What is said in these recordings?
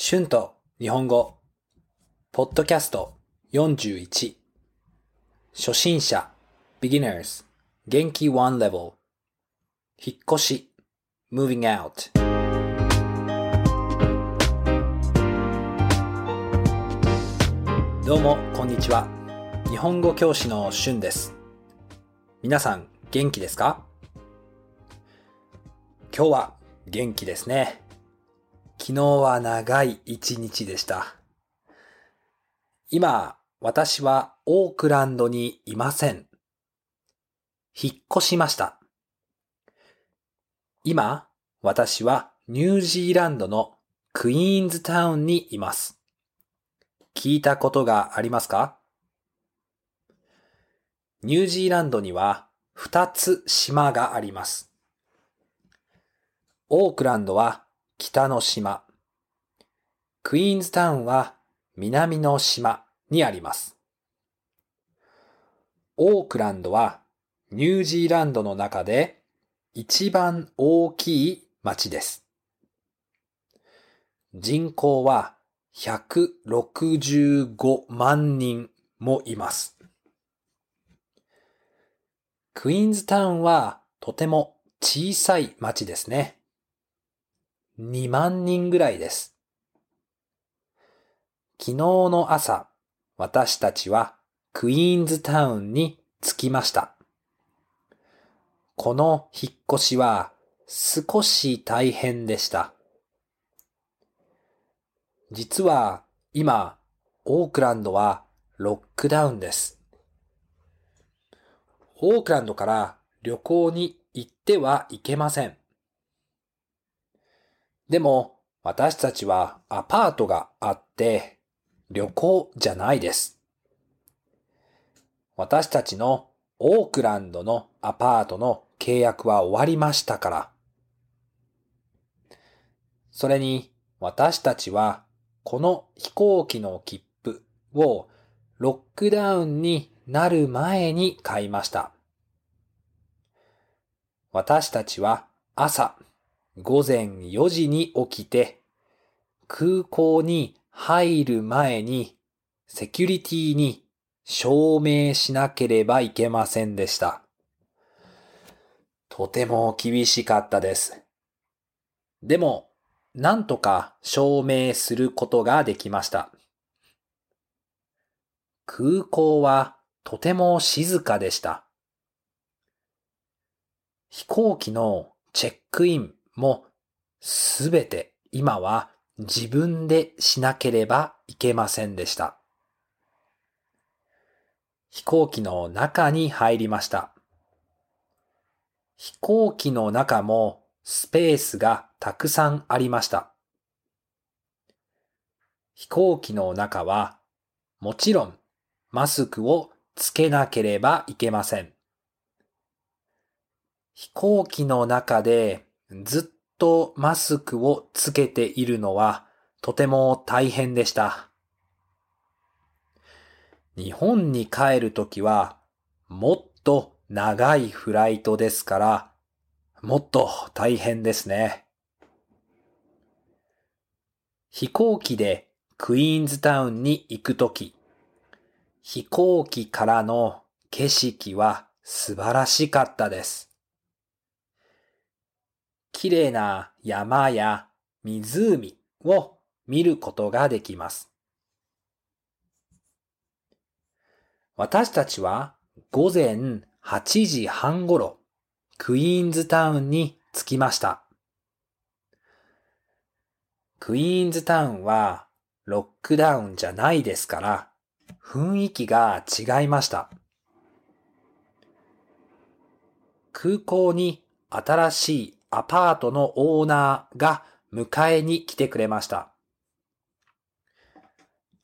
春と日本語、ポッドキャスト41、初心者、beginners、元気 one level、引っ越し、moving out。どうも、こんにちは。日本語教師の春です。皆さん、元気ですか？今日は元気ですね。昨日は長い一日でした。今、私はオークランドにいません。引っ越しました。今、私はニュージーランドのクイーンズタウンにいます。聞いたことがありますか？ニュージーランドには2つ島があります。オークランドは北の島。クイーンズタウンは南の島にあります。オークランドはニュージーランドの中で一番大きい町です。人口は165万人もいます。クイーンズタウンはとても小さい町ですね。2万人ぐらいです。昨日の朝、私たちはクイーンズタウンに着きました。この引っ越しは少し大変でした。実は今、オークランドはロックダウンです。オークランドから旅行に行ってはいけません。でも、私たちはアパートがあって、旅行じゃないです。私たちのオークランドのアパートの契約は終わりましたから。それに、私たちはこの飛行機の切符をロックダウンになる前に買いました。私たちは朝午前4時に起きて空港に入る前にセキュリティに証明しなければいけませんでした。とても厳しかったです。でも、なんとか証明することができました。空港はとても静かでした。飛行機のチェックインもすべて今は自分でしなければいけませんでした。飛行機の中に入りました。飛行機の中もスペースがたくさんありました。飛行機の中はもちろんマスクをつけなければいけません。飛行機の中でずっとマスクをつけているのはとても大変でした。日本に帰るときはもっと長いフライトですからもっと大変ですね。飛行機でクイーンズタウンに行くとき、飛行機からの景色は素晴らしかったです。綺麗な山や湖を見ることができます。私たちは午前8時半ごろクイーンズタウンに着きました。クイーンズタウンはロックダウンじゃないですから雰囲気が違いました。空港に新しいアパートのオーナーが迎えに来てくれました。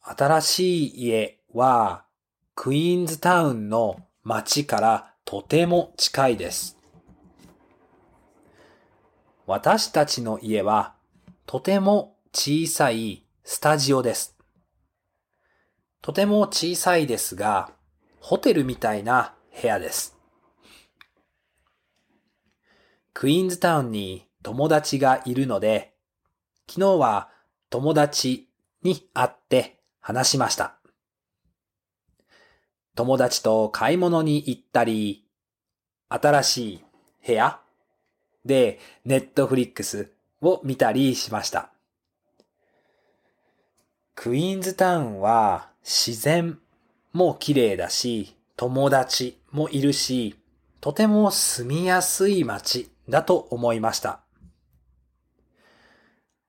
新しい家はクイーンズタウンの街からとても近いです。私たちの家はとても小さいスタジオです。とても小さいですが、ホテルみたいな部屋です。クイーンズタウンに友達がいるので、昨日は友達に会って話しました。友達と買い物に行ったり、新しい部屋でネットフリックスを見たりしました。クイーンズタウンは自然も綺麗だし、友達もいるし、とても住みやすい街だと思いました。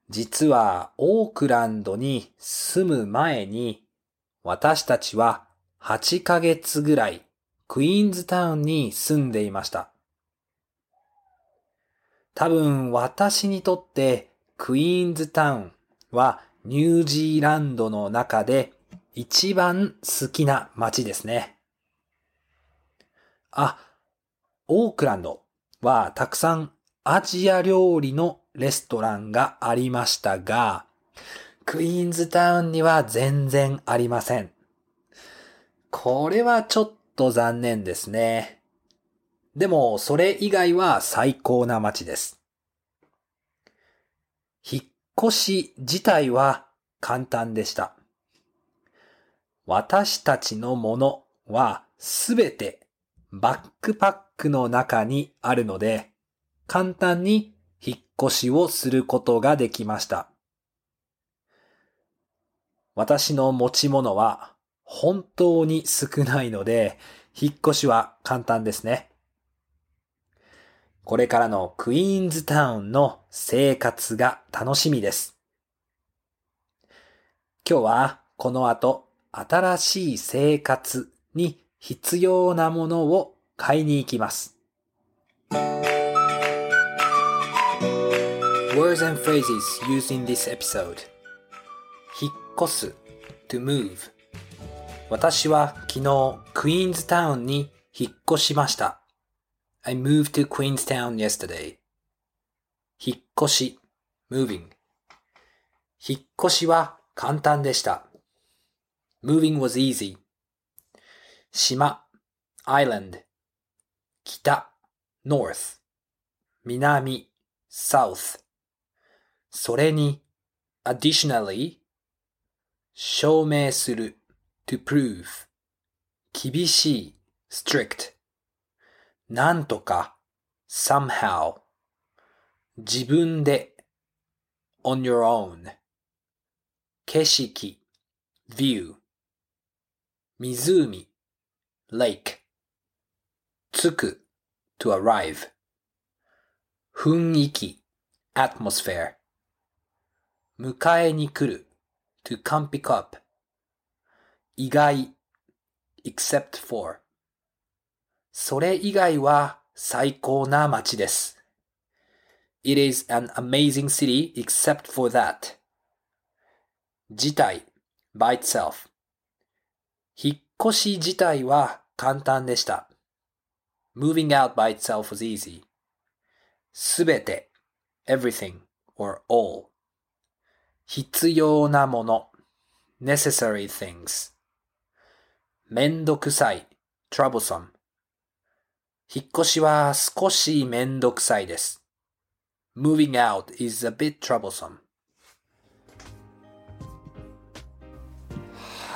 実はオークランドに住む前に私たちは8ヶ月ぐらいクイーンズタウンに住んでいました。多分私にとってクイーンズタウンはニュージーランドの中で一番好きな街ですね。あ、オークランドはたくさんアジア料理のレストランがありましたが、クイーンズタウンには全然ありません。これはちょっと残念ですね。でも、それ以外は最高な街です。引っ越し自体は簡単でした。私たちのものはすべてバックパックの中にあるので、簡単に引っ越しをすることができました。私の持ち物は本当に少ないので、引っ越しは簡単ですね。これからのクイーンズタウンの生活が楽しみです。今日はこの後新しい生活に必要なものを買いに行きます。Words and phrases used in this episode 引っ越す to move 私は昨日クイーンズタウンに引っ越しました。I moved to Queenstown yesterday. 引っ越し moving 引っ越しは簡単でした。moving was easy. 島 island 北 north 南 south それに additionally 証明する to prove 厳しい strict なんとか somehow 自分で on your own 景色 view 湖 lake 着く to arrive 雰囲気 atmosphere 迎えに来る to come pick up 意外 except for それ以外は最高な街です。It is an amazing city except for that. 自体 by itself 引っ越し自体は簡単でした。Moving out by itself was easy. すべて everything or all 必要なもの necessary things めんどくさい troublesome 引っ越しは少しめんどくさいです。moving out is a bit troublesome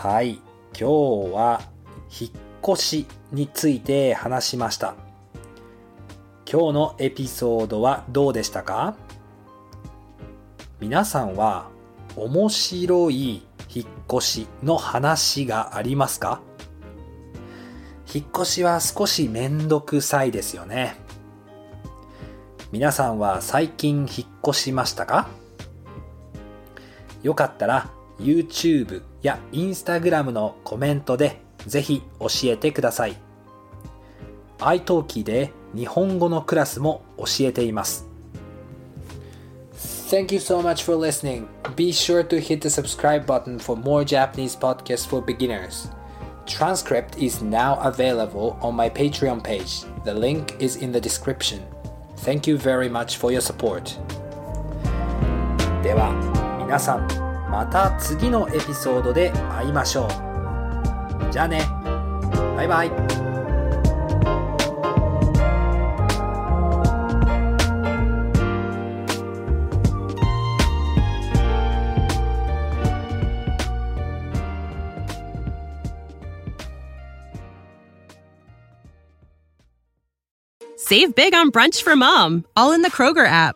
はい、今日は引っ越しについて話しました。今日のエピソードはどうでしたか？皆さんは面白い引っ越しの話がありますか？引っ越しは少しめんどくさいですよね。皆さんは最近引っ越しましたか？よかったら YouTube や Instagram のコメントでぜひ教えてください。iTalki で日本語のクラスも教えています。Thank you so much for listening. Be sure to hit the subscribe button for more Japanese podcasts for beginners. Transcript is now available on my Patreon page. The link is in the description. Thank you very much for your support. では皆さんまた次のエピソードで会いましょう。じゃあねバイバイ Save big on brunch for mom, all in the Kroger app.